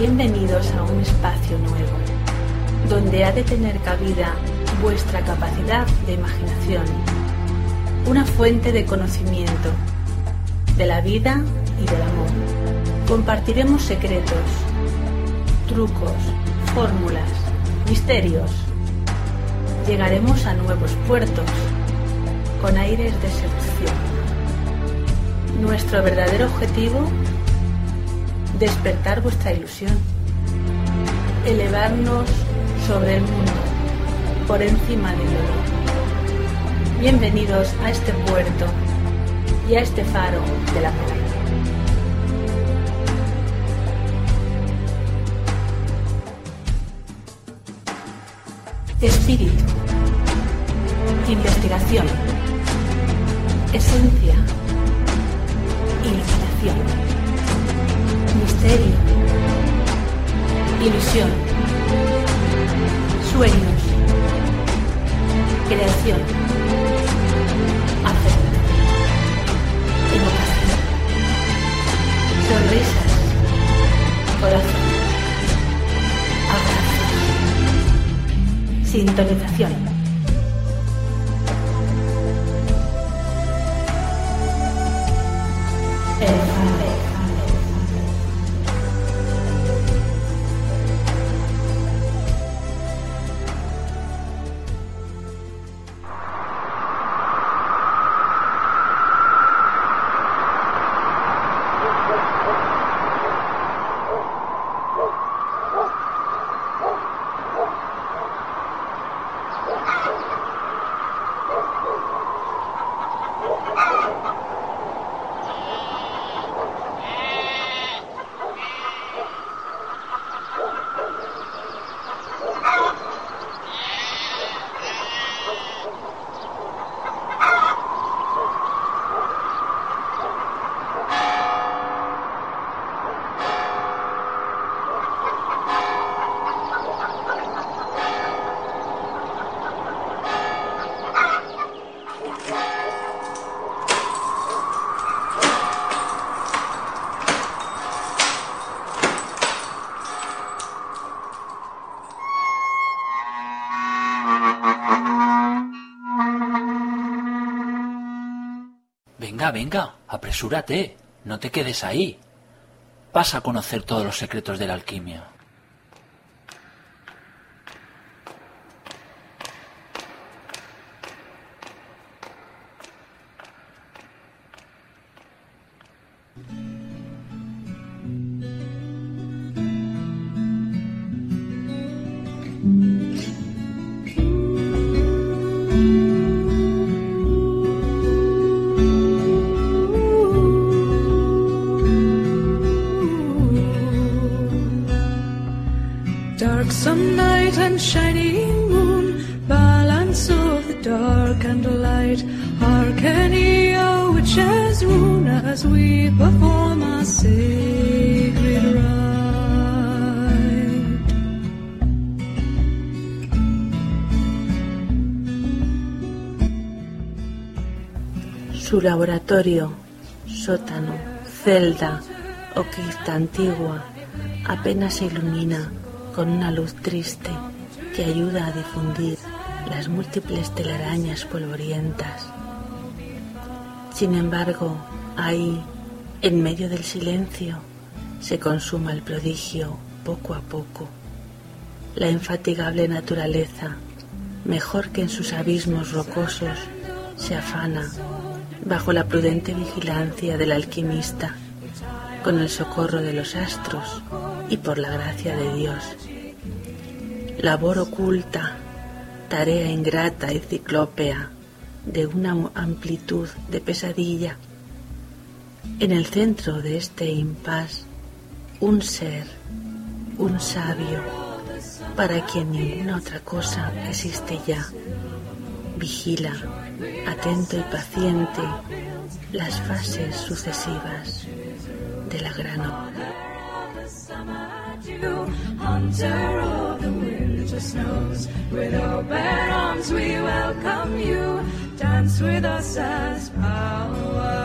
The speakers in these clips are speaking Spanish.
Bienvenidos a un espacio nuevo, donde ha de tener cabida vuestra capacidad de imaginación, una fuente de conocimiento de la vida y del amor. Compartiremos secretos, trucos, fórmulas, misterios. Llegaremos a nuevos puertos con aires de seducción. Nuestro verdadero objetivo, despertar vuestra ilusión, elevarnos sobre el mundo, por encima del dolor. Bienvenidos a este puerto y a este faro del amor. Espíritu. Investigación. Esencia. Iluminación. Misterio. Ilusión. Sueños. Creación. Afecto. Evocación. Sonrisas. Corazón. Abrazos. Sintonización. Venga, venga, apresúrate, no te quedes ahí. Vas a conocer todos los secretos de la alquimia. Shining moon, balance of the dark and the light. Hearken ye, O witches, rune as we perform our sacred rite. Su laboratorio, sótano, celda o cripta antigua apenas se ilumina con una luz triste que ayuda a difundir las múltiples telarañas polvorientas. Sin embargo, ahí, en medio del silencio, se consuma el prodigio poco a poco. La infatigable naturaleza, mejor que en sus abismos rocosos, se afana bajo la prudente vigilancia del alquimista, con el socorro de los astros y por la gracia de Dios. Labor oculta, tarea ingrata y ciclópea de una amplitud de pesadilla. En el centro de este impas, un ser, un sabio, para quien ninguna otra cosa existe ya. Vigila, atento y paciente, las fases sucesivas de la gran obra. The snows. With open arms we welcome you. Dance with us as power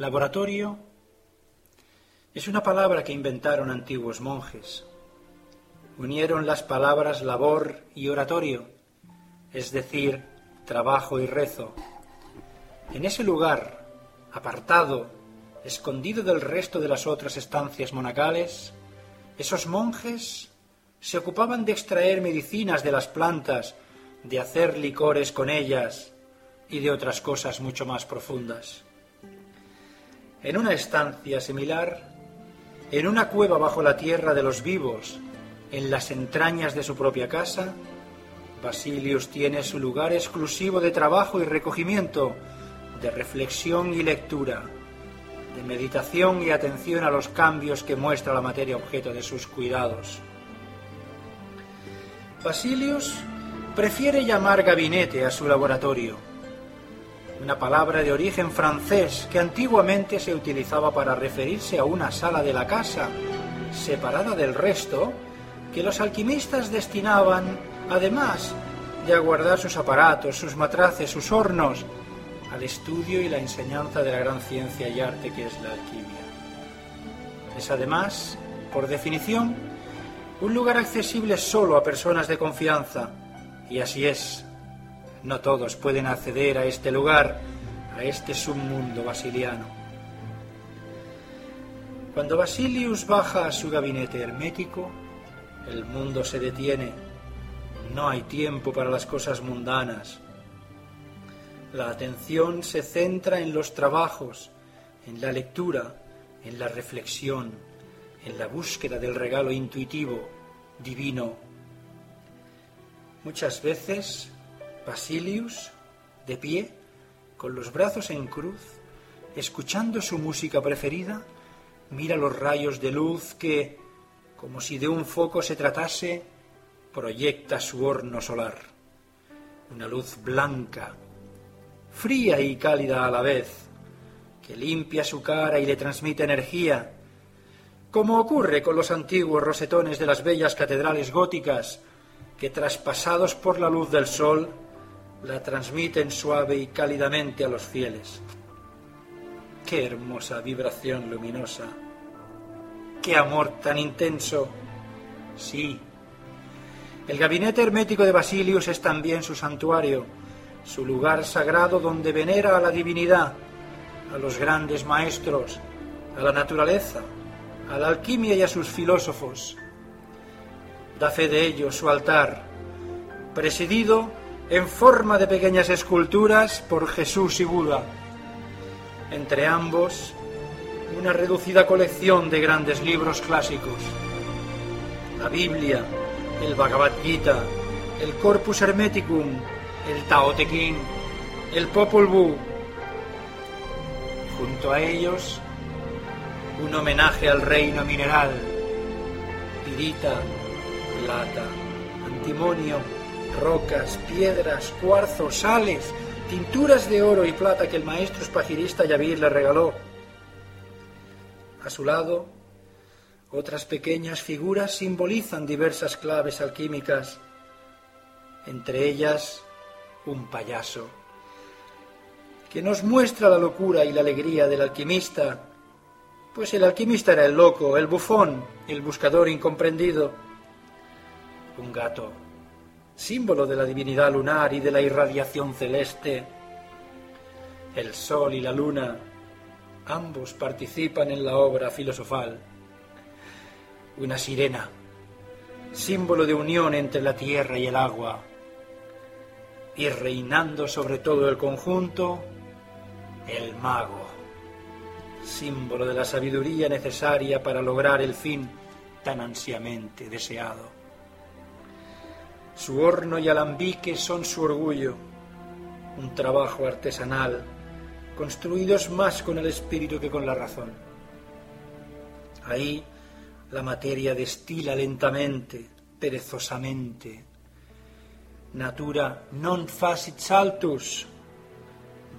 Laboratorio es una palabra que inventaron antiguos monjes. Unieron las palabras labor y oratorio, es decir, trabajo y rezo. En ese lugar, apartado, escondido del resto de las otras estancias monacales, esos monjes se ocupaban de extraer medicinas de las plantas, de hacer licores con ellas y de otras cosas mucho más profundas. En una estancia similar, en una cueva bajo la tierra de los vivos, en las entrañas de su propia casa, Basilius tiene su lugar exclusivo de trabajo y recogimiento, de reflexión y lectura, de meditación y atención a los cambios que muestra la materia objeto de sus cuidados. Basilius prefiere llamar gabinete a su laboratorio, una palabra de origen francés que antiguamente se utilizaba para referirse a una sala de la casa, separada del resto, que los alquimistas destinaban, además de a guardar sus aparatos, sus matraces, sus hornos, al estudio y la enseñanza de la gran ciencia y arte que es la alquimia. Es además, por definición, un lugar accesible solo a personas de confianza, y así es. No todos pueden acceder a este lugar, a este submundo basiliano. Cuando Basilius baja a su gabinete hermético, el mundo se detiene. No hay tiempo para las cosas mundanas. La atención se centra en los trabajos, en la lectura, en la reflexión, en la búsqueda del regalo intuitivo, divino. Muchas veces Basilius, de pie, con los brazos en cruz, escuchando su música preferida, mira los rayos de luz que, como si de un foco se tratase, proyecta su horno solar. Una luz blanca, fría y cálida a la vez, que limpia su cara y le transmite energía, como ocurre con los antiguos rosetones de las bellas catedrales góticas, que traspasados por la luz del sol, la transmiten suave y cálidamente a los fieles. Qué hermosa vibración luminosa. Qué amor tan intenso. Sí. El gabinete hermético de Basilius es también su santuario, su lugar sagrado donde venera a la divinidad, a los grandes maestros, a la naturaleza, a la alquimia y a sus filósofos. Da fe de ello su altar, presidido en forma de pequeñas esculturas por Jesús y Buda. Entre ambos, una reducida colección de grandes libros clásicos. La Biblia, el Bhagavad Gita, el Corpus Hermeticum, el Tao Te Ching, el Popol Vuh. Junto a ellos, un homenaje al reino mineral, pirita, plata, antimonio, rocas, piedras, cuarzos, sales, tinturas de oro y plata que el maestro espagirista Yavir le regaló. A su lado, otras pequeñas figuras simbolizan diversas claves alquímicas, entre ellas un payaso, que nos muestra la locura y la alegría del alquimista, pues el alquimista era el loco, el bufón, el buscador incomprendido, un gato símbolo de la divinidad lunar y de la irradiación celeste. El sol y la luna, ambos participan en la obra filosofal. Una sirena, símbolo de unión entre la tierra y el agua. y reinando sobre todo el conjunto, el mago, símbolo de la sabiduría necesaria para lograr el fin tan ansiamente deseado. Su horno y alambique son su orgullo, un trabajo artesanal, construidos más con el espíritu que con la razón. Ahí la materia destila lentamente, perezosamente. Natura non facit saltus,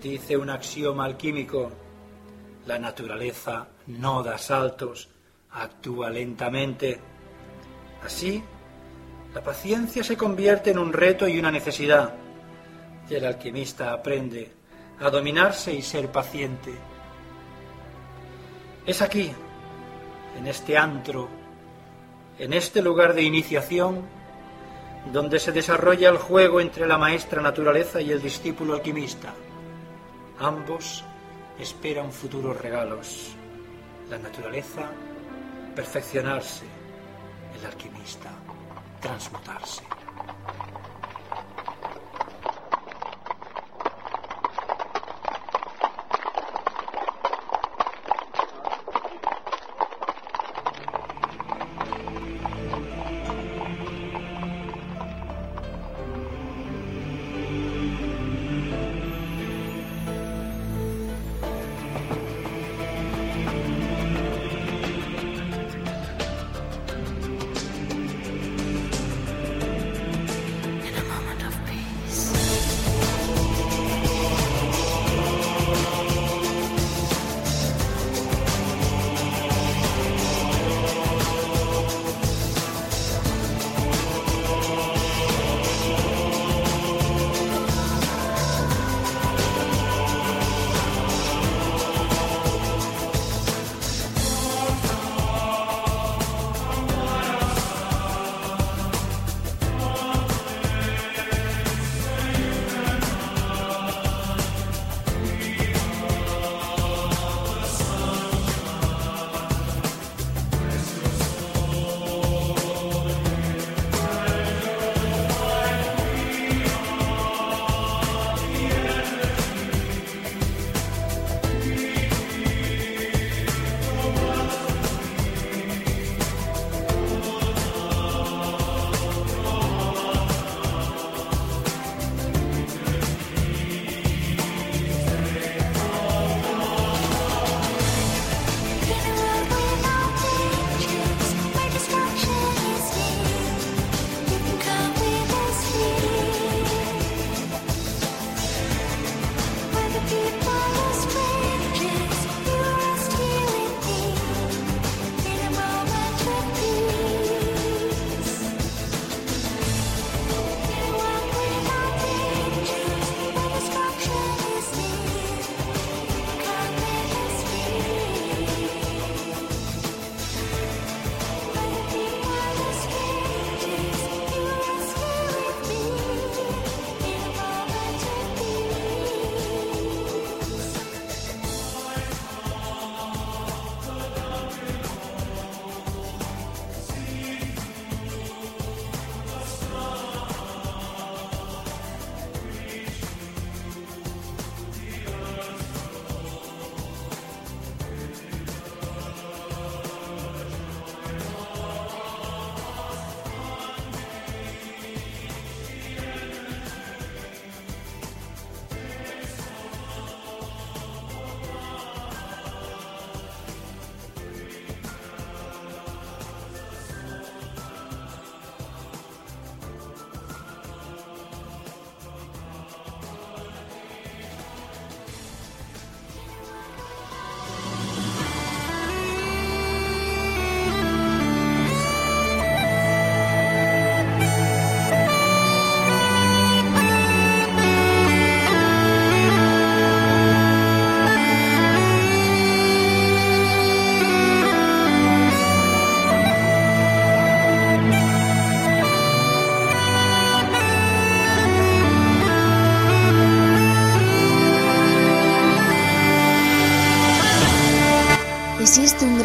dice un axioma alquímico. La naturaleza no da saltos, actúa lentamente. Así, la paciencia se convierte en un reto y una necesidad, y el alquimista aprende a dominarse y ser paciente. Es aquí, en este antro, en este lugar de iniciación, donde se desarrolla el juego entre la maestra naturaleza y el discípulo alquimista. Ambos esperan futuros regalos. La naturaleza, perfeccionarse. El alquimista, transmutarse.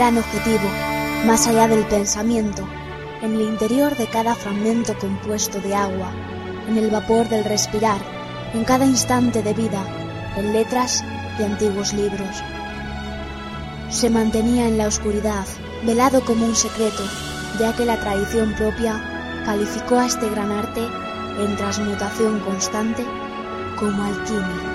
Gran objetivo, más allá del pensamiento, en el interior de cada fragmento compuesto de agua, en el vapor del respirar, en cada instante de vida, en letras de antiguos libros. Se mantenía en la oscuridad, velado como un secreto, ya que la tradición propia calificó a este gran arte en transmutación constante como alquimia.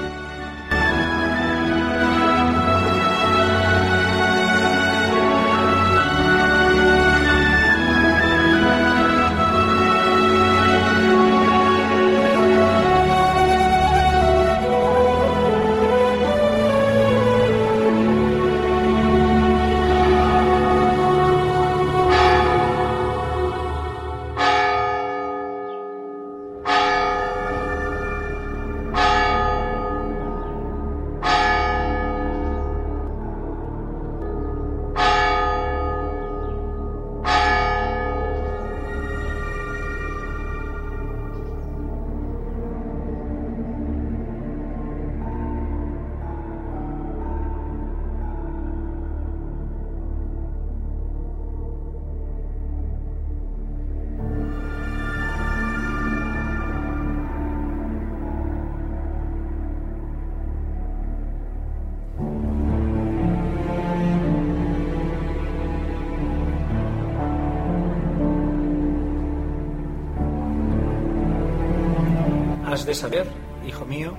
De saber, hijo mío,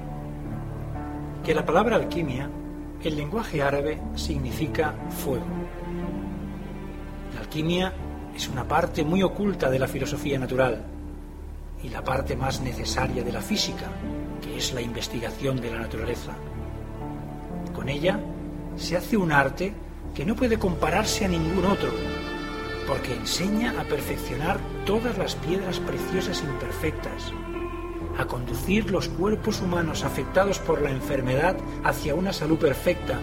que la palabra alquimia, en lenguaje árabe, significa fuego. La alquimia es una parte muy oculta de la filosofía natural y la parte más necesaria de la física, que es la investigación de la naturaleza. Con ella se hace un arte que no puede compararse a ningún otro, porque enseña a perfeccionar todas las piedras preciosas imperfectas, a conducir los cuerpos humanos afectados por la enfermedad hacia una salud perfecta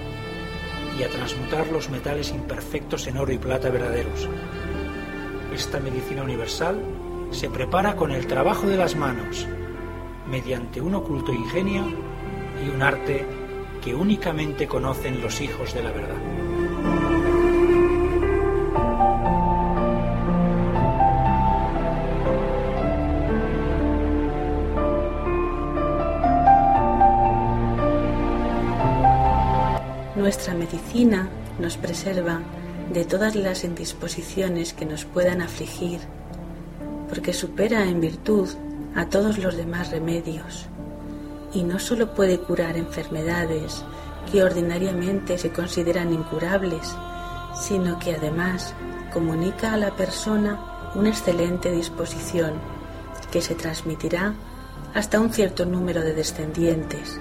y a transmutar los metales imperfectos en oro y plata verdaderos. Esta medicina universal se prepara con el trabajo de las manos, mediante un oculto ingenio y un arte que únicamente conocen los hijos de la verdad. Nuestra medicina nos preserva de todas las indisposiciones que nos puedan afligir, porque supera en virtud a todos los demás remedios, y no sólo puede curar enfermedades que ordinariamente se consideran incurables, sino que además comunica a la persona una excelente disposición que se transmitirá hasta un cierto número de descendientes,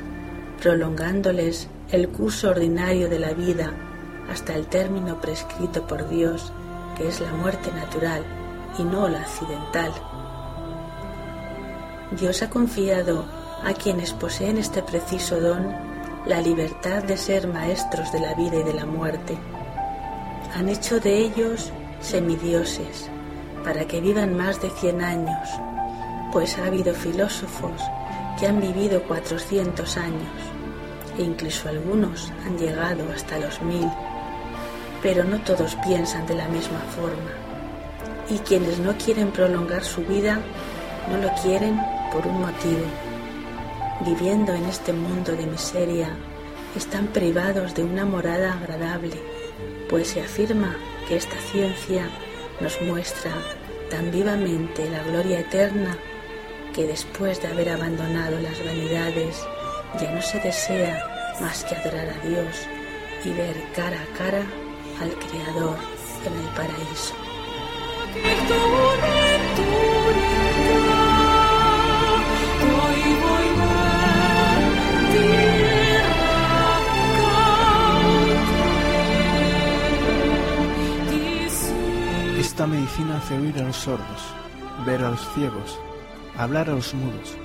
prolongándoles el curso ordinario de la vida hasta el término prescrito por Dios, que es la muerte natural y no la accidental. Dios ha confiado a quienes poseen este preciso don la libertad de ser maestros de la vida y de la muerte. Han hecho de ellos semidioses para que vivan más de cien años, pues ha habido filósofos que han vivido cuatrocientos años e incluso algunos han llegado hasta los mil, pero no todos piensan de la misma forma. Y quienes no quieren prolongar su vida, no lo quieren por un motivo. Viviendo en este mundo de miseria, están privados de una morada agradable, pues se afirma que esta ciencia nos muestra tan vivamente la gloria eterna que después de haber abandonado las vanidades ya no se desea más que adorar a Dios y ver cara a cara al Creador en el paraíso. Esta medicina hace oír a los sordos, ver a los ciegos, hablar a los mudos,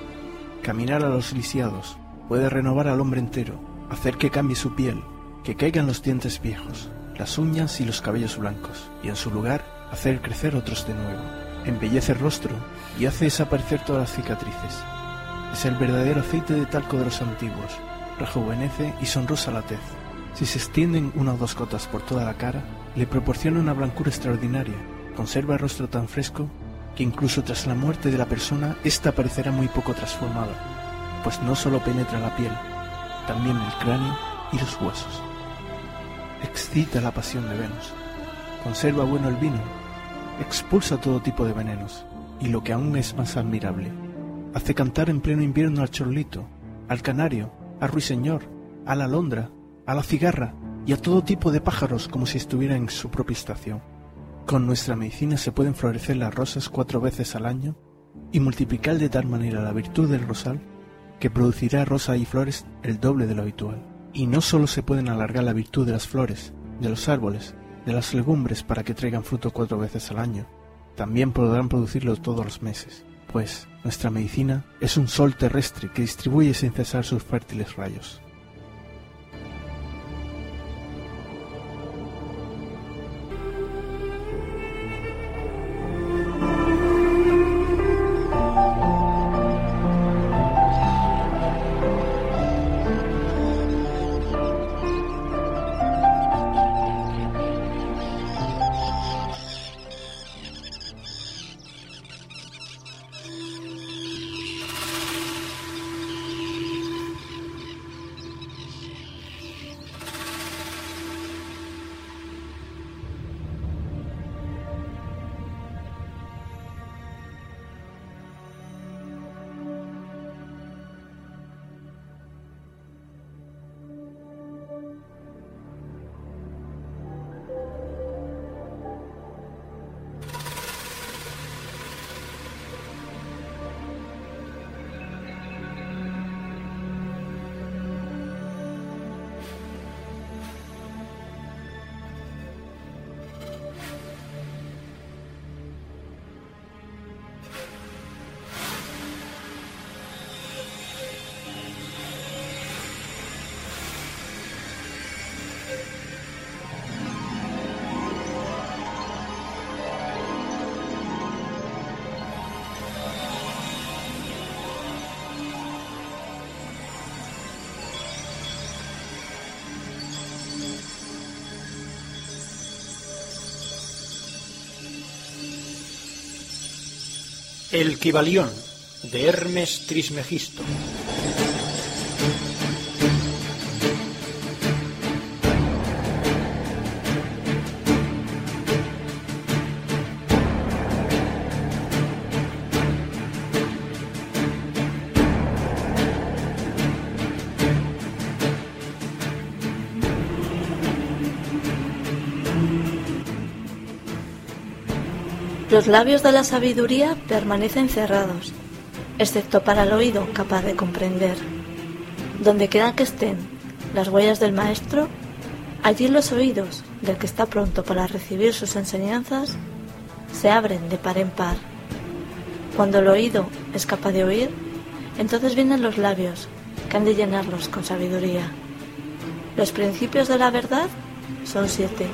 caminar a los lisiados, puede renovar al hombre entero, hacer que cambie su piel, que caigan los dientes viejos, las uñas y los cabellos blancos, y en su lugar hacer crecer otros de nuevo. Embellece el rostro y hace desaparecer todas las cicatrices. Es el verdadero aceite de talco de los antiguos, rejuvenece y sonrosa la tez. Si se extienden una o dos gotas por toda la cara, le proporciona una blancura extraordinaria, conserva el rostro tan fresco que incluso tras la muerte de la persona, ésta parecerá muy poco transformada. pues no solo penetra la piel, también el cráneo y los huesos. Excita la pasión de Venus, conserva bueno el vino, expulsa todo tipo de venenos, y lo que aún es más admirable, hace cantar en pleno invierno al chorlito, al canario, al ruiseñor, a la alondra, a la cigarra y a todo tipo de pájaros como si estuviera en su propia estación. Con nuestra medicina se pueden florecer las rosas cuatro veces al año y multiplicar de tal manera la virtud del rosal que producirá rosa y flores el doble de lo habitual. Y no solo se pueden alargar la virtud de las flores, de los árboles, de las legumbres para que traigan fruto cuatro veces al año, también podrán producirlo todos los meses, pues nuestra medicina es un sol terrestre que distribuye sin cesar sus fértiles rayos. El Kibalión de Hermes Trismegisto. Los labios de la sabiduría permanecen cerrados, excepto para el oído capaz de comprender. Donde quiera que estén las huellas del maestro, allí los oídos del que está pronto para recibir sus enseñanzas se abren de par en par. Cuando el oído es capaz de oír, entonces vienen los labios que han de llenarlos con sabiduría. Los principios de la verdad son siete.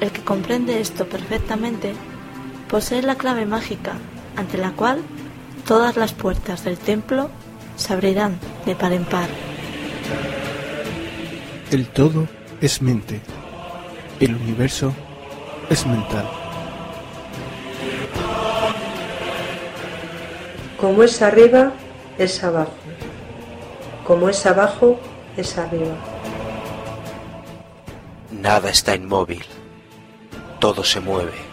El que comprende esto perfectamente posee la clave mágica ante la cual todas las puertas del templo se abrirán de par en par. El todo es mente. El universo es mental. Como es arriba, es abajo. Como es abajo, es arriba. Nada está inmóvil. Todo se mueve,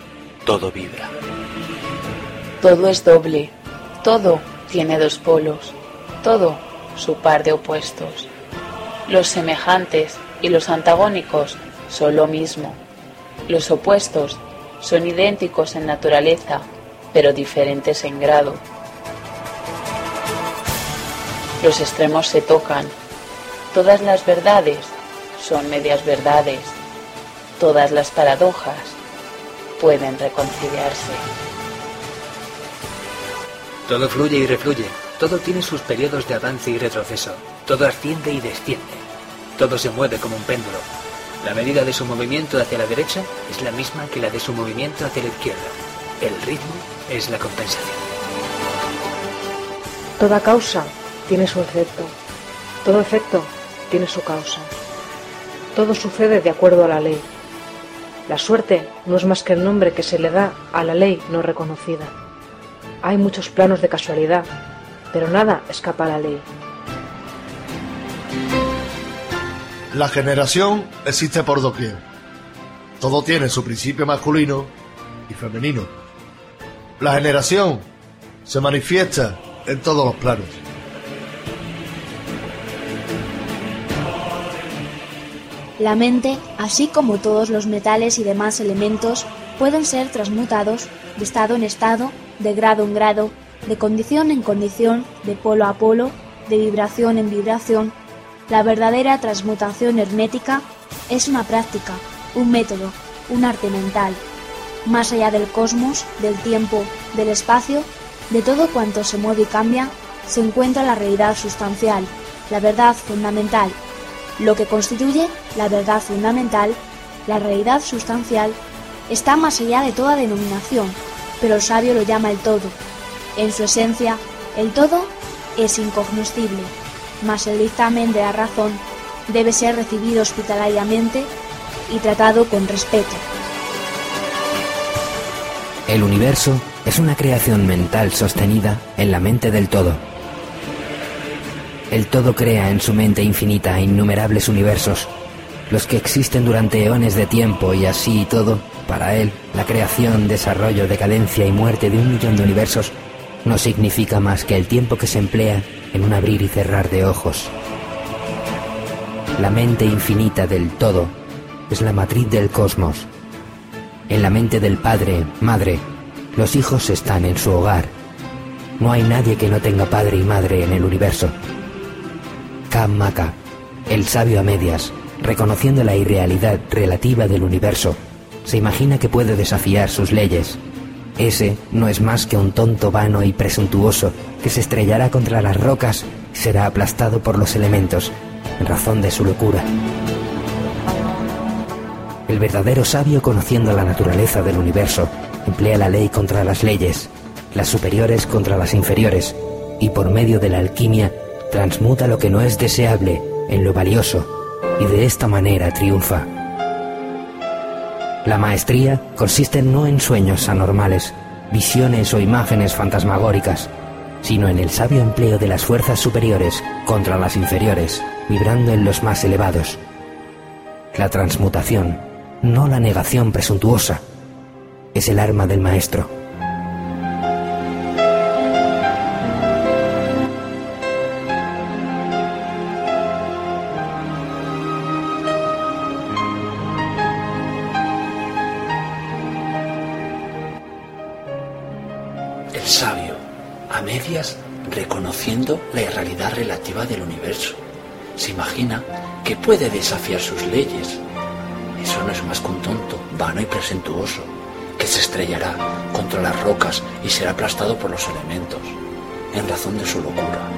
todo vibra. Todo es doble, todo tiene dos polos, todo su par de opuestos. Los semejantes y los antagónicos son lo mismo. Los opuestos son idénticos en naturaleza, pero diferentes en grado. Los extremos se tocan. Todas las verdades son medias verdades. Todas las paradojas pueden reconciliarse. Todo fluye y refluye, todo tiene sus periodos de avance y retroceso, todo asciende y desciende, todo se mueve como un péndulo. La medida de su movimiento hacia la derecha es la misma que la de su movimiento hacia la izquierda. El ritmo es la compensación. Toda causa tiene su efecto. Todo efecto tiene su causa. Todo sucede de acuerdo a la ley. La suerte no es más que el nombre que se le da a la ley no reconocida. Hay muchos planos de casualidad, pero nada escapa a la ley. La generación existe por doquier. Todo tiene su principio masculino y femenino. La generación se manifiesta en todos los planos. La mente, así como todos los metales y demás elementos, pueden ser transmutados de estado en estado, de grado en grado, de condición en condición, de polo a polo, de vibración en vibración. La verdadera transmutación hermética es una práctica, un método, un arte mental. Más allá del cosmos, del tiempo, del espacio, de todo cuanto se mueve y cambia, se encuentra la realidad sustancial, la verdad fundamental, lo que constituye la verdad fundamental, la realidad sustancial, está más allá de toda denominación, pero el sabio lo llama el todo. En su esencia, el todo es incognoscible, mas el dictamen de la razón debe ser recibido hospitalariamente y tratado con respeto. El universo es una creación mental sostenida en la mente del todo. El todo crea en su mente infinita innumerables universos, los que existen durante eones de tiempo y así y todo, para él, la creación, desarrollo, decadencia y muerte de un millón de universos no significa más que el tiempo que se emplea en un abrir y cerrar de ojos. La mente infinita del todo es la matriz del cosmos. En la mente del padre, madre, los hijos están en su hogar. No hay nadie que no tenga padre y madre en el universo. Kamaka, el sabio a medias, reconociendo la irrealidad relativa del universo, se imagina que puede desafiar sus leyes. Ese no es más que un tonto vano y presuntuoso que se estrellará contra las rocas y será aplastado por los elementos, en razón de su locura. El verdadero sabio, conociendo la naturaleza del universo, emplea la ley contra las leyes, las superiores contra las inferiores, y por medio de la alquimia transmuta lo que no es deseable en lo valioso, y de esta manera triunfa. La maestría consiste no en sueños anormales, visiones o imágenes fantasmagóricas, sino en el sabio empleo de las fuerzas superiores contra las inferiores, vibrando en los más elevados. La transmutación, no la negación presuntuosa, es el arma del maestro. A medias, reconociendo la irrealidad relativa del universo, se imagina que puede desafiar sus leyes. Eso no es más que un tonto, vano y presentuoso, que se estrellará contra las rocas y será aplastado por los elementos, en razón de su locura.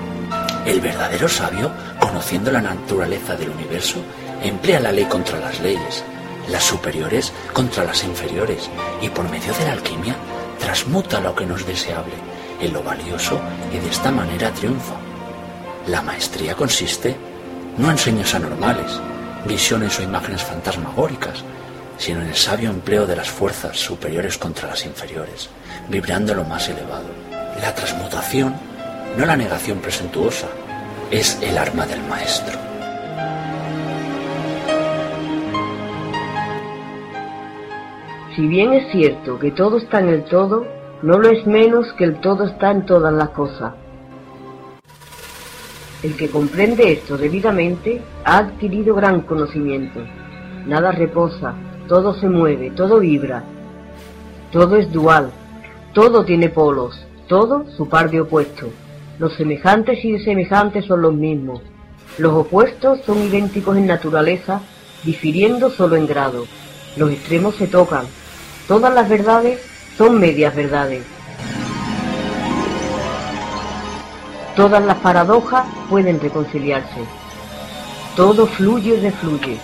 El verdadero sabio, conociendo la naturaleza del universo, emplea la ley contra las leyes, las superiores contra las inferiores, y por medio de la alquimia transmuta lo que no es deseable en lo valioso y de esta manera triunfa. La maestría consiste no en sueños anormales, visiones o imágenes fantasmagóricas, sino en el sabio empleo de las fuerzas superiores contra las inferiores, vibrando lo más elevado. La transmutación, no la negación presentuosa, es el arma del maestro. Si bien es cierto que todo está en el todo, no lo es menos que el todo está en todas las cosas. El que comprende esto debidamente ha adquirido gran conocimiento. Nada reposa, todo se mueve, todo vibra. Todo es dual, todo tiene polos, todo su par de opuestos. Los semejantes y desemejantes son los mismos. Los opuestos son idénticos en naturaleza, difiriendo solo en grado. Los extremos se tocan. Todas las verdades son medias verdades. Todas las paradojas pueden reconciliarse. Todo fluye y refluye.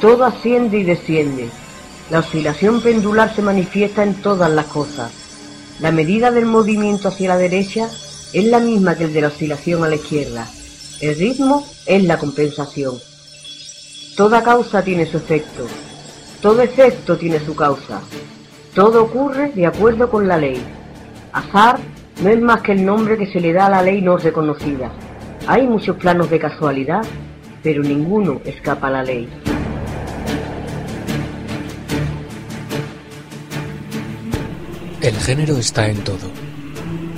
Todo asciende y desciende. La oscilación pendular se manifiesta en todas las cosas. La medida del movimiento hacia la derecha es la misma que el de la oscilación a la izquierda. El ritmo es la compensación. Toda causa tiene su efecto. Todo efecto tiene su causa. Todo ocurre de acuerdo con la ley. Azar no es más que el nombre que se le da a la ley no reconocida. Hay muchos planos de casualidad. pero ninguno escapa a la ley. El género está en todo.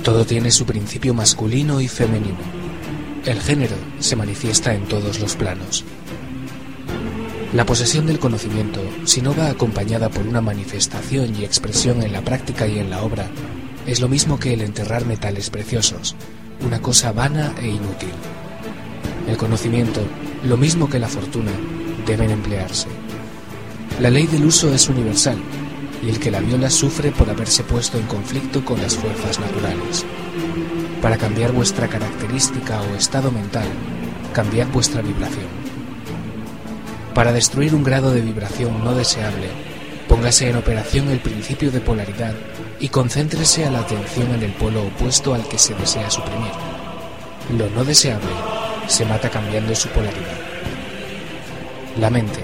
Todo tiene su principio masculino y femenino. El género se manifiesta en todos los planos. La posesión del conocimiento, si no va acompañada por una manifestación y expresión en la práctica y en la obra, es lo mismo que el enterrar metales preciosos, una cosa vana e inútil. El conocimiento, lo mismo que la fortuna, deben emplearse. La ley del uso es universal, y el que la viola sufre por haberse puesto en conflicto con las fuerzas naturales. Para cambiar vuestra característica o estado mental, cambiad vuestra vibración. Para destruir un grado de vibración no deseable, póngase en operación el principio de polaridad y concéntrese a la atención en el polo opuesto al que se desea suprimir. Lo no deseable se mata cambiando su polaridad. La mente,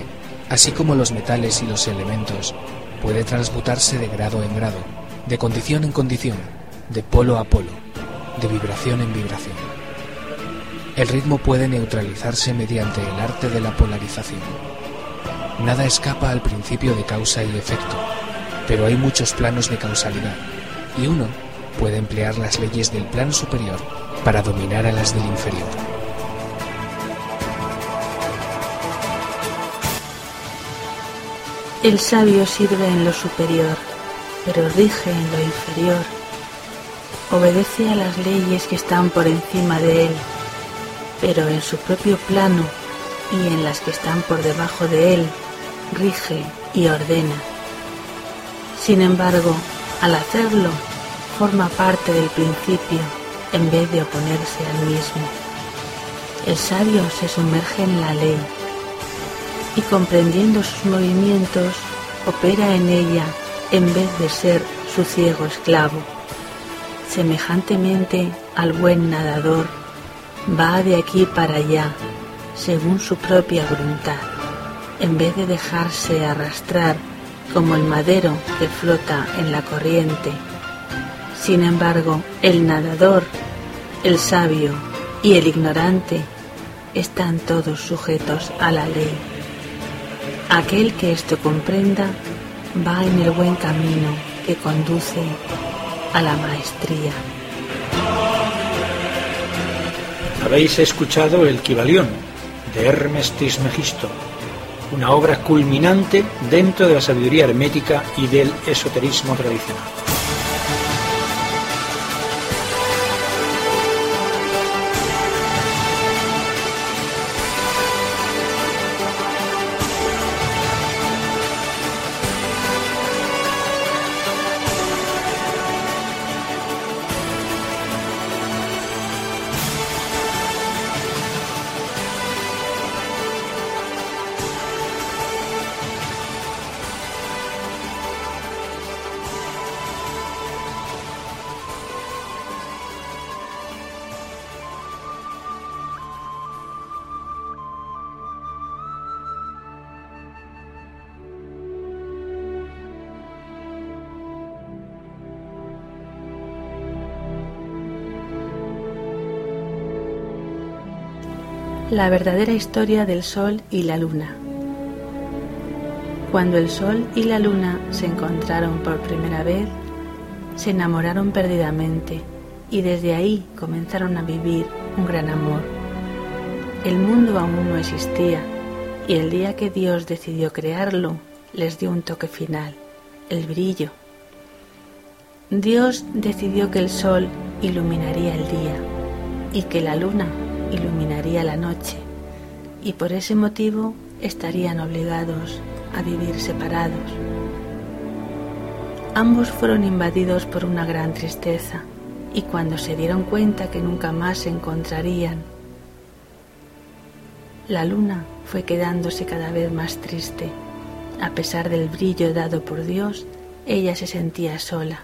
así como los metales y los elementos, puede transmutarse de grado en grado, de condición en condición, de polo a polo, de vibración en vibración. El ritmo puede neutralizarse mediante el arte de la polarización. Nada escapa al principio de causa y efecto, pero hay muchos planos de causalidad, y uno puede emplear las leyes del plano superior para dominar a las del inferior. El sabio sirve en lo superior, pero rige en lo inferior. Obedece a las leyes que están por encima de él, pero en su propio plano y en las que están por debajo de él, rige y ordena. Sin embargo, al hacerlo, forma parte del principio en vez de oponerse al mismo. El sabio se sumerge en la ley y comprendiendo sus movimientos opera en ella en vez de ser su ciego esclavo. Semejantemente al buen nadador, va de aquí para allá según su propia voluntad, en vez de dejarse arrastrar como el madero que flota en la corriente. Sin embargo, el nadador, el sabio y el ignorante están todos sujetos a la ley. Aquel que esto comprenda va en el buen camino que conduce a la maestría. Habéis escuchado El Kibalión de Hermes Trismegisto, una obra culminante dentro de la sabiduría hermética y del esoterismo tradicional. La verdadera historia del Sol y la Luna. Cuando el Sol y la Luna se encontraron por primera vez, se enamoraron perdidamente y desde ahí comenzaron a vivir un gran amor. El mundo aún no existía y el día que Dios decidió crearlo les dio un toque final, el brillo. Dios decidió que el Sol iluminaría el día y que la Luna iluminaría la noche y por ese motivo estarían obligados a vivir separados. Ambos fueron invadidos por una gran tristeza y cuando se dieron cuenta que nunca más se encontrarían, la luna fue quedándose cada vez más triste. A pesar del brillo dado por Dios, ella se sentía sola.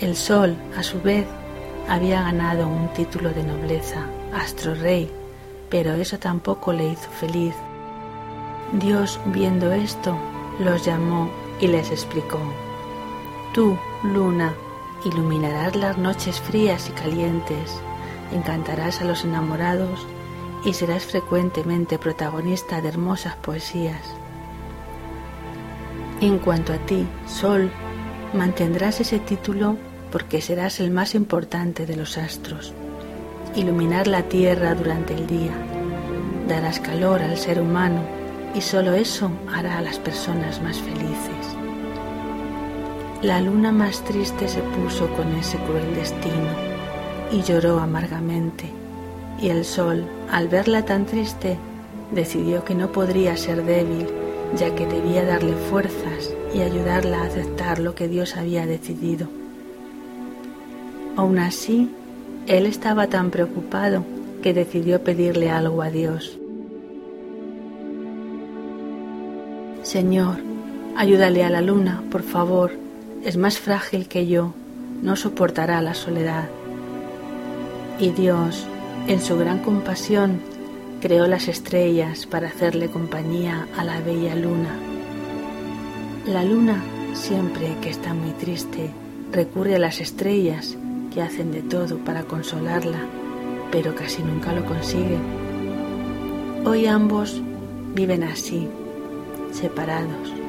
El sol, a su vez, había ganado un título de nobleza astro rey, pero eso tampoco le hizo feliz. Dios, viendo esto, los llamó y les explicó, Tú, luna, iluminarás las noches frías y calientes, encantarás a los enamorados y serás frecuentemente protagonista de hermosas poesías. En cuanto a ti, Sol, mantendrás ese título porque serás el más importante de los astros. Iluminar la tierra durante el día, darás calor al ser humano y solo eso hará a las personas más felices. La luna más triste se puso con ese cruel destino y lloró amargamente, y el sol, al verla tan triste, decidió que no podría ser débil, ya que debía darle fuerzas y ayudarla a aceptar lo que Dios había decidido. Aún así, él estaba tan preocupado que decidió pedirle algo a Dios. Señor, ayúdale a la luna, por favor, es más frágil que yo, no soportará la soledad. Y Dios, en su gran compasión, creó las estrellas para hacerle compañía a la bella luna. La luna, siempre que está muy triste, recurre a las estrellas que hacen de todo para consolarla, pero casi nunca lo consigue. Hoy ambos viven así, separados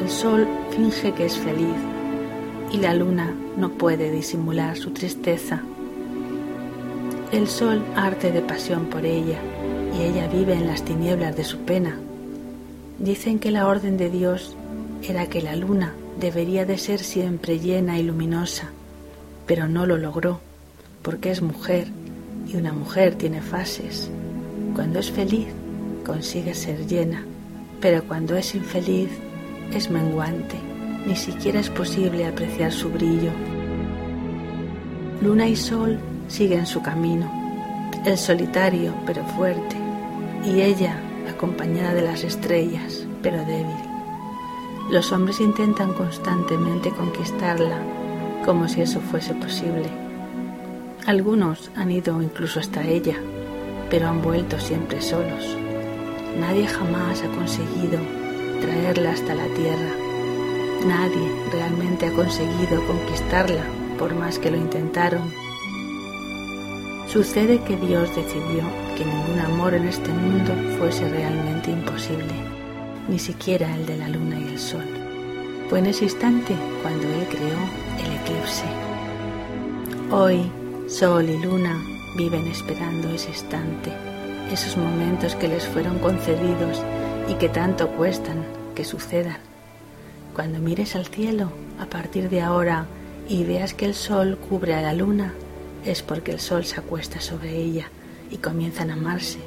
el sol finge que es feliz y la luna no puede disimular su tristeza. El sol arte de pasión por ella y ella vive en las tinieblas de su pena. Dicen que la orden de Dios era que la luna debería de ser siempre llena y luminosa, pero no lo logró, porque es mujer y una mujer tiene fases. Cuando es feliz consigue ser llena, pero cuando es infeliz es menguante, ni siquiera es posible apreciar su brillo. Luna y sol siguen su camino, el solitario pero fuerte, y ella acompañada de las estrellas pero débil. Los hombres intentan constantemente conquistarla como si eso fuese posible. Algunos han ido incluso hasta ella, pero han vuelto siempre solos. Nadie jamás ha conseguido traerla hasta la tierra. Nadie realmente ha conseguido conquistarla por más que lo intentaron. Sucede que Dios decidió que ningún amor en este mundo fuese realmente imposible, ni siquiera el de la luna y el sol. Fue en ese instante cuando Él creó el eclipse. Hoy, sol y luna viven esperando ese instante, esos momentos que les fueron concedidos y que tanto cuestan que sucedan. Cuando mires al cielo a partir de ahora y veas que el sol cubre a la luna, es porque el sol se acuesta sobre ella y comienzan a amarse.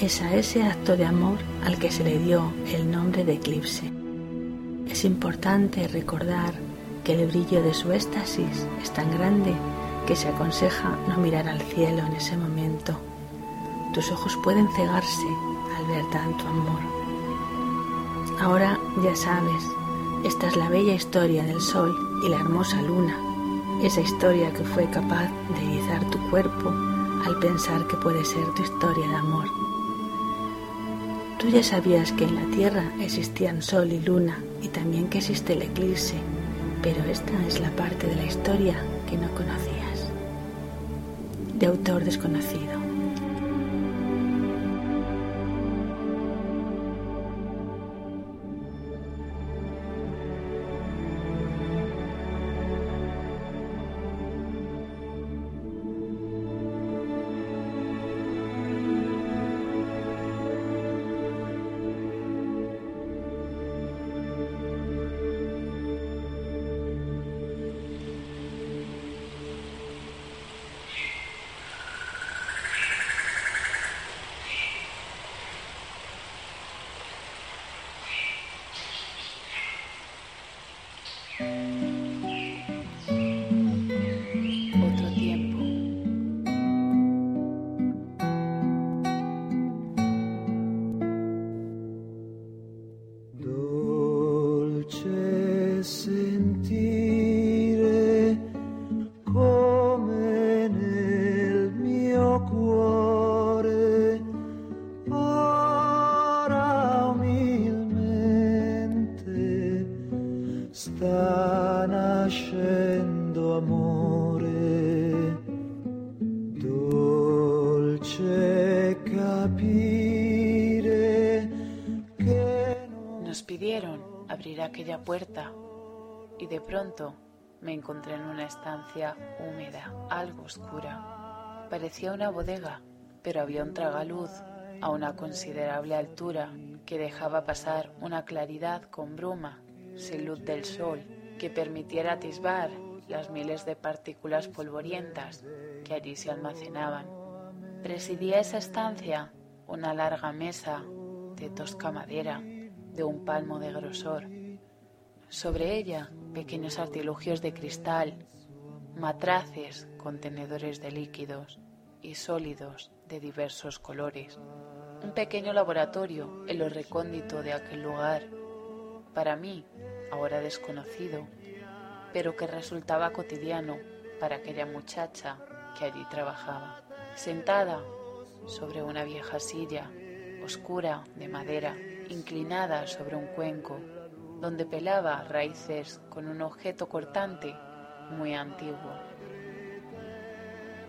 Es a ese acto de amor al que se le dio el nombre de eclipse. Es importante recordar que el brillo de su éxtasis es tan grande que se aconseja no mirar al cielo en ese momento. Tus ojos pueden cegarse al ver tanto amor. Ahora ya sabes, esta es la bella historia del sol y la hermosa luna, esa historia que fue capaz de erizar tu cuerpo al pensar que puede ser tu historia de amor. Tú ya sabías que en la Tierra existían sol y luna y también que existe el eclipse, pero esta es la parte de la historia que no conocías. De autor desconocido. De pronto me encontré en una estancia húmeda, algo oscura. Parecía una bodega, pero había un tragaluz a una considerable altura que dejaba pasar una claridad con bruma, sin luz del sol, que permitiera atisbar las miles de partículas polvorientas que allí se almacenaban. Presidía esa estancia una larga mesa de tosca madera, de un palmo de grosor. Sobre ella, pequeños artilugios de cristal, matraces, contenedores de líquidos y sólidos de diversos colores. Un pequeño laboratorio en lo recóndito de aquel lugar, para mí, ahora desconocido, pero que resultaba cotidiano para aquella muchacha que allí trabajaba. Sentada sobre una vieja silla, oscura, de madera, inclinada sobre un cuenco, donde pelaba raíces con un objeto cortante muy antiguo.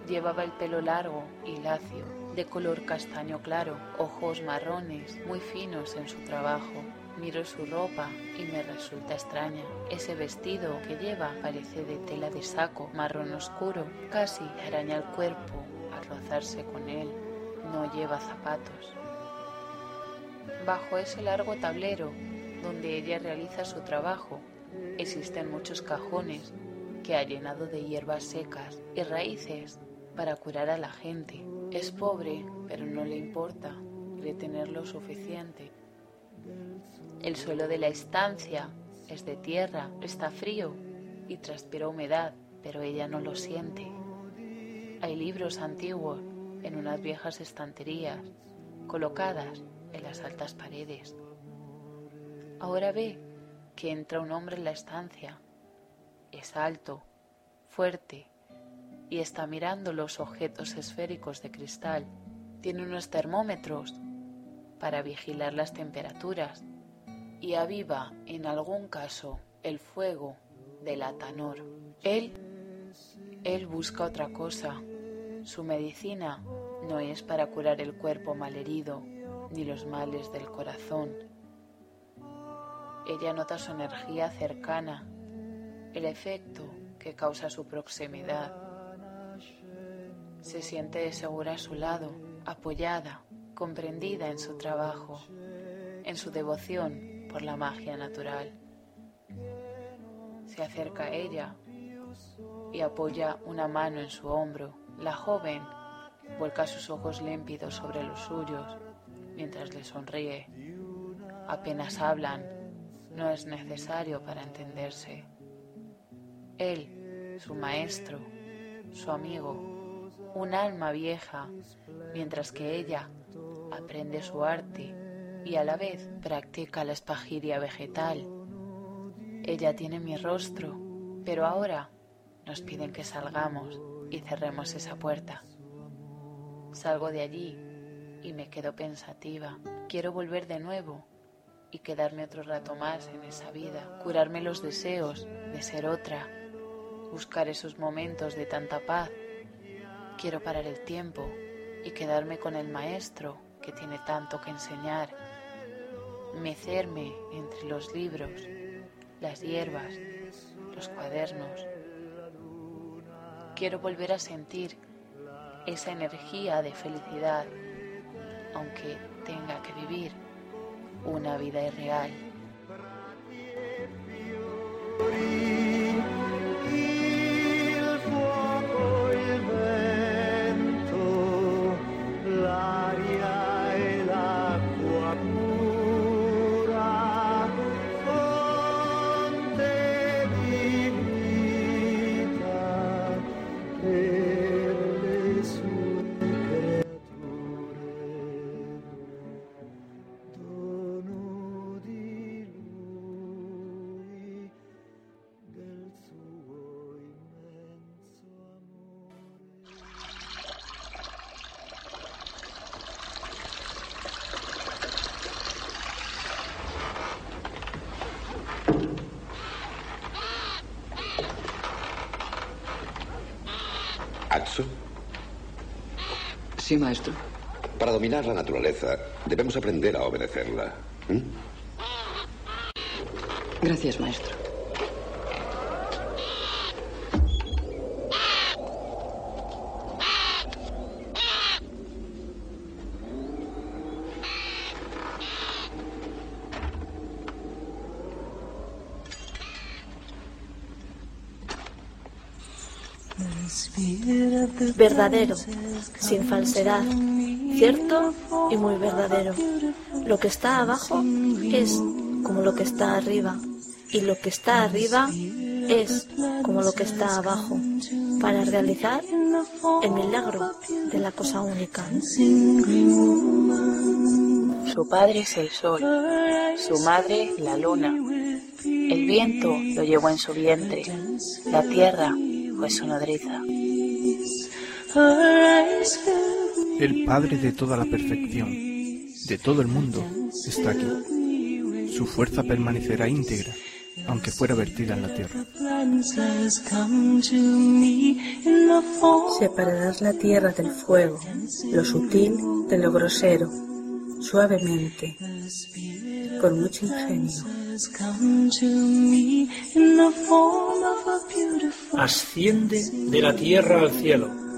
Llevaba el pelo largo y lacio, de color castaño claro, ojos marrones, muy finos en su trabajo. Miro su ropa y me resulta extraña. Ese vestido que lleva parece de tela de saco, marrón oscuro, casi araña el cuerpo al rozarse con él. No lleva zapatos. Bajo ese largo tablero donde ella realiza su trabajo, existen muchos cajones que ha llenado de hierbas secas y raíces para curar a la gente. Es pobre, pero no le importa, quiere tener lo suficiente. El suelo de la estancia es de tierra, está frío y transpira humedad, pero ella no lo siente. Hay libros antiguos en unas viejas estanterías, colocadas en las altas paredes. Ahora ve que entra un hombre en la estancia. Es alto, fuerte, y está mirando los objetos esféricos de cristal. Tiene unos termómetros para vigilar las temperaturas y aviva en algún caso el fuego del atanor. Él, él busca otra cosa. Su medicina no es para curar el cuerpo malherido ni los males del corazón. Ella nota su energía cercana, el efecto que causa su proximidad. Se siente segura a su lado, apoyada, comprendida en su trabajo, en su devoción por la magia natural. Se acerca a ella y apoya una mano en su hombro. La joven vuelca sus ojos límpidos sobre los suyos mientras le sonríe. Apenas hablan, no es necesario para entenderse. Él, su maestro, su amigo, un alma vieja, mientras que ella aprende su arte y a la vez practica la espagiria vegetal. Ella tiene mi rostro, pero ahora nos piden que salgamos y cerremos esa puerta. Salgo de allí y me quedo pensativa. Quiero volver de nuevo y quedarme otro rato más en esa vida, curarme los deseos de ser otra, buscar esos momentos de tanta paz. Quiero parar el tiempo y quedarme con el maestro que tiene tanto que enseñar, mecerme entre los libros, las hierbas, los cuadernos. Quiero volver a sentir esa energía de felicidad, aunque tenga que vivir una vida irreal. Sí, maestro. Para dominar la naturaleza, debemos aprender a obedecerla. ¿Mm? Gracias, maestro. Verdadero, sin falsedad, cierto y muy verdadero. Lo que está abajo es como lo que está arriba y lo que está arriba es como lo que está abajo para realizar el milagro de la cosa única. Su padre es el sol, su madre la luna. El viento lo llevó en su vientre, la tierra fue su nodriza. El Padre de toda la perfección, de todo el mundo, está aquí. Su fuerza permanecerá íntegra, aunque fuera vertida en la tierra. Separarás la tierra del fuego, lo sutil de lo grosero, suavemente, con mucho ingenio. Asciende de la tierra al cielo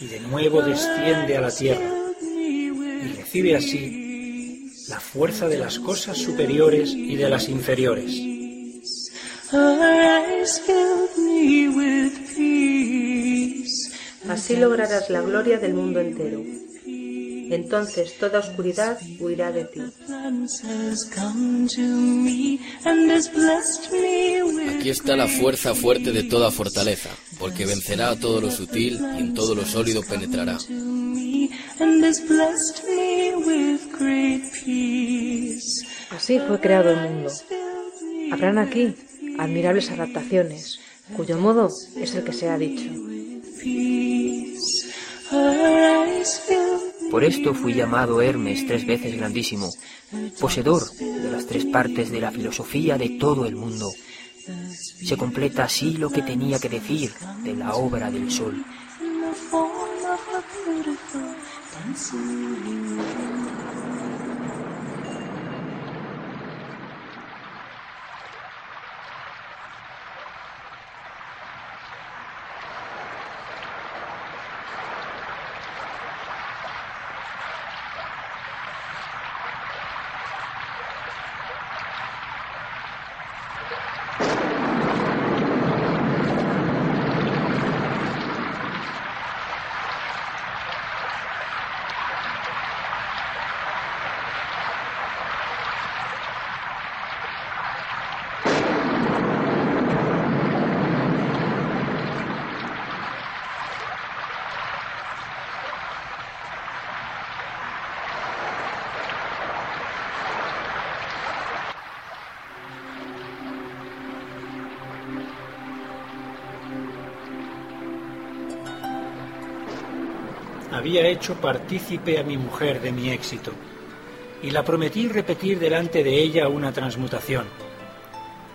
y de nuevo desciende a la tierra y recibe así la fuerza de las cosas superiores y de las inferiores. Así lograrás la gloria del mundo entero. Entonces toda oscuridad huirá de ti. Aquí está la fuerza fuerte de toda fortaleza, porque vencerá a todo lo sutil y en todo lo sólido penetrará. Así fue creado el mundo. Habrán aquí admirables adaptaciones, cuyo modo es el que se ha dicho. Por esto fui llamado Hermes tres veces grandísimo, poseedor de las tres partes de la filosofía de todo el mundo. Se completa así lo que tenía que decir de la obra del sol. Había hecho partícipe a mi mujer de mi éxito y la prometí repetir delante de ella una transmutación.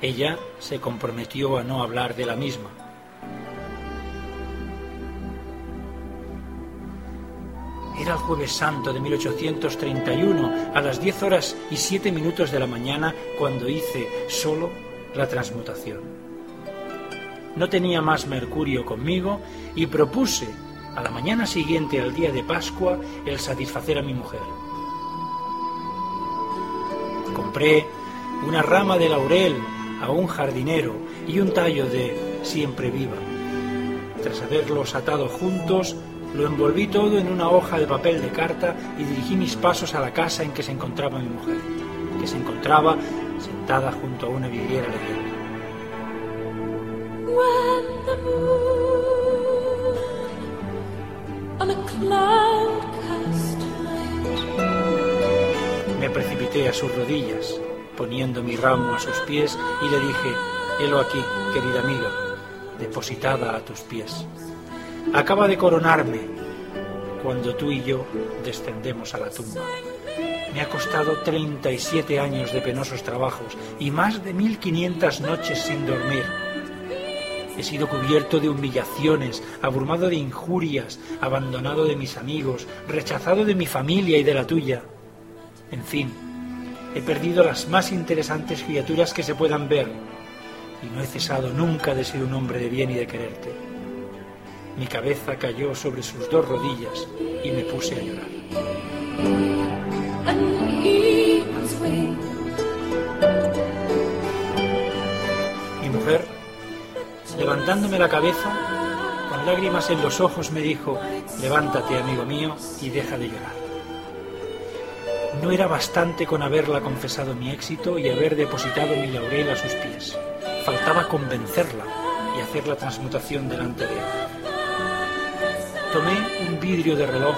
Ella se comprometió a no hablar de la misma. Era el jueves santo de 1831, a las 10 horas y 7 minutos de la mañana, cuando hice solo la transmutación. No tenía más mercurio conmigo y propuse a la mañana siguiente al día de Pascua el satisfacer a mi mujer. Compré una rama de laurel a un jardinero y un tallo de siempre viva. Tras haberlos atado juntos, lo envolví todo en una hoja de papel de carta y dirigí mis pasos a la casa en que se encontraba mi mujer, que se encontraba sentada junto a una vidriera. Me precipité a sus rodillas, poniendo mi ramo a sus pies y le dije, helo aquí, querida amiga, depositada a tus pies. Acaba de coronarme cuando tú y yo descendemos a la tumba. Me ha costado 37 años de penosos trabajos y más de 1500 noches sin dormir. He sido cubierto de humillaciones, abrumado de injurias, abandonado de mis amigos, rechazado de mi familia y de la tuya. En fin, he perdido las más interesantes criaturas que se puedan ver y no he cesado nunca de ser un hombre de bien y de quererte. Mi cabeza cayó sobre sus dos rodillas y me puse a llorar. Mi mujer, levantándome la cabeza, con lágrimas en los ojos, me dijo, levántate, amigo mío, y deja de llorar. No era bastante con haberla confesado mi éxito y haber depositado mi laurel a sus pies. Faltaba convencerla y hacer la transmutación delante de él. Tomé un vidrio de reloj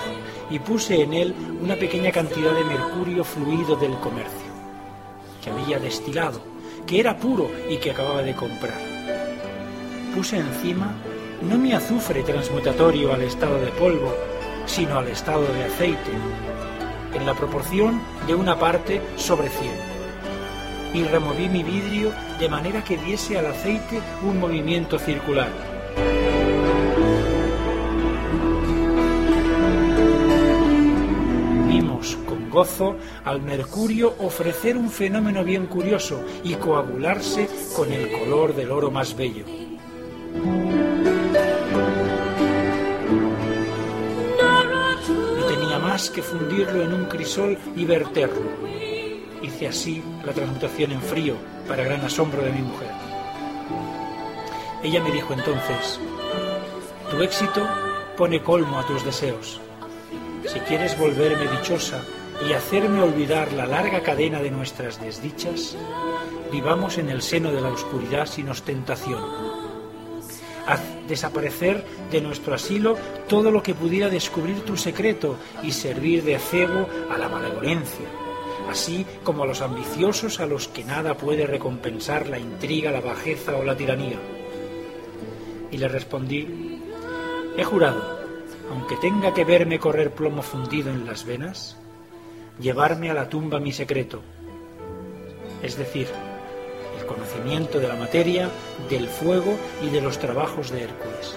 y puse en él una pequeña cantidad de mercurio fluido del comercio, que había destilado, que era puro y que acababa de comprar. Puse encima no mi azufre transmutatorio al estado de polvo, sino al estado de aceite, en la proporción de una parte sobre cien. Y removí mi vidrio de manera que diese al aceite un movimiento circular. Vimos con gozo al mercurio ofrecer un fenómeno bien curioso y coagularse con el color del oro más bello. No tenía más que fundirlo en un crisol y verterlo. Hice así la transmutación en frío, para gran asombro de mi mujer. Ella me dijo entonces, tu éxito pone colmo a tus deseos. Si quieres volverme dichosa y hacerme olvidar la larga cadena de nuestras desdichas, vivamos en el seno de la oscuridad sin ostentación. Haz desaparecer de nuestro asilo todo lo que pudiera descubrir tu secreto y servir de cebo a la malevolencia, así como a los ambiciosos a los que nada puede recompensar la intriga, la bajeza o la tiranía. Y le respondí, he jurado, aunque tenga que verme correr plomo fundido en las venas, llevarme a la tumba mi secreto, es decir, conocimiento de la materia, del fuego y de los trabajos de Hércules.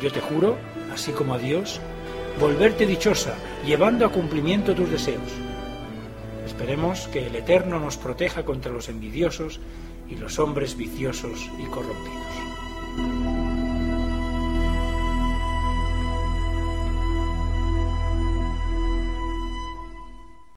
Yo te juro, así como a Dios, volverte dichosa, llevando a cumplimiento tus deseos. Esperemos que el Eterno nos proteja contra los envidiosos y los hombres viciosos y corrompidos.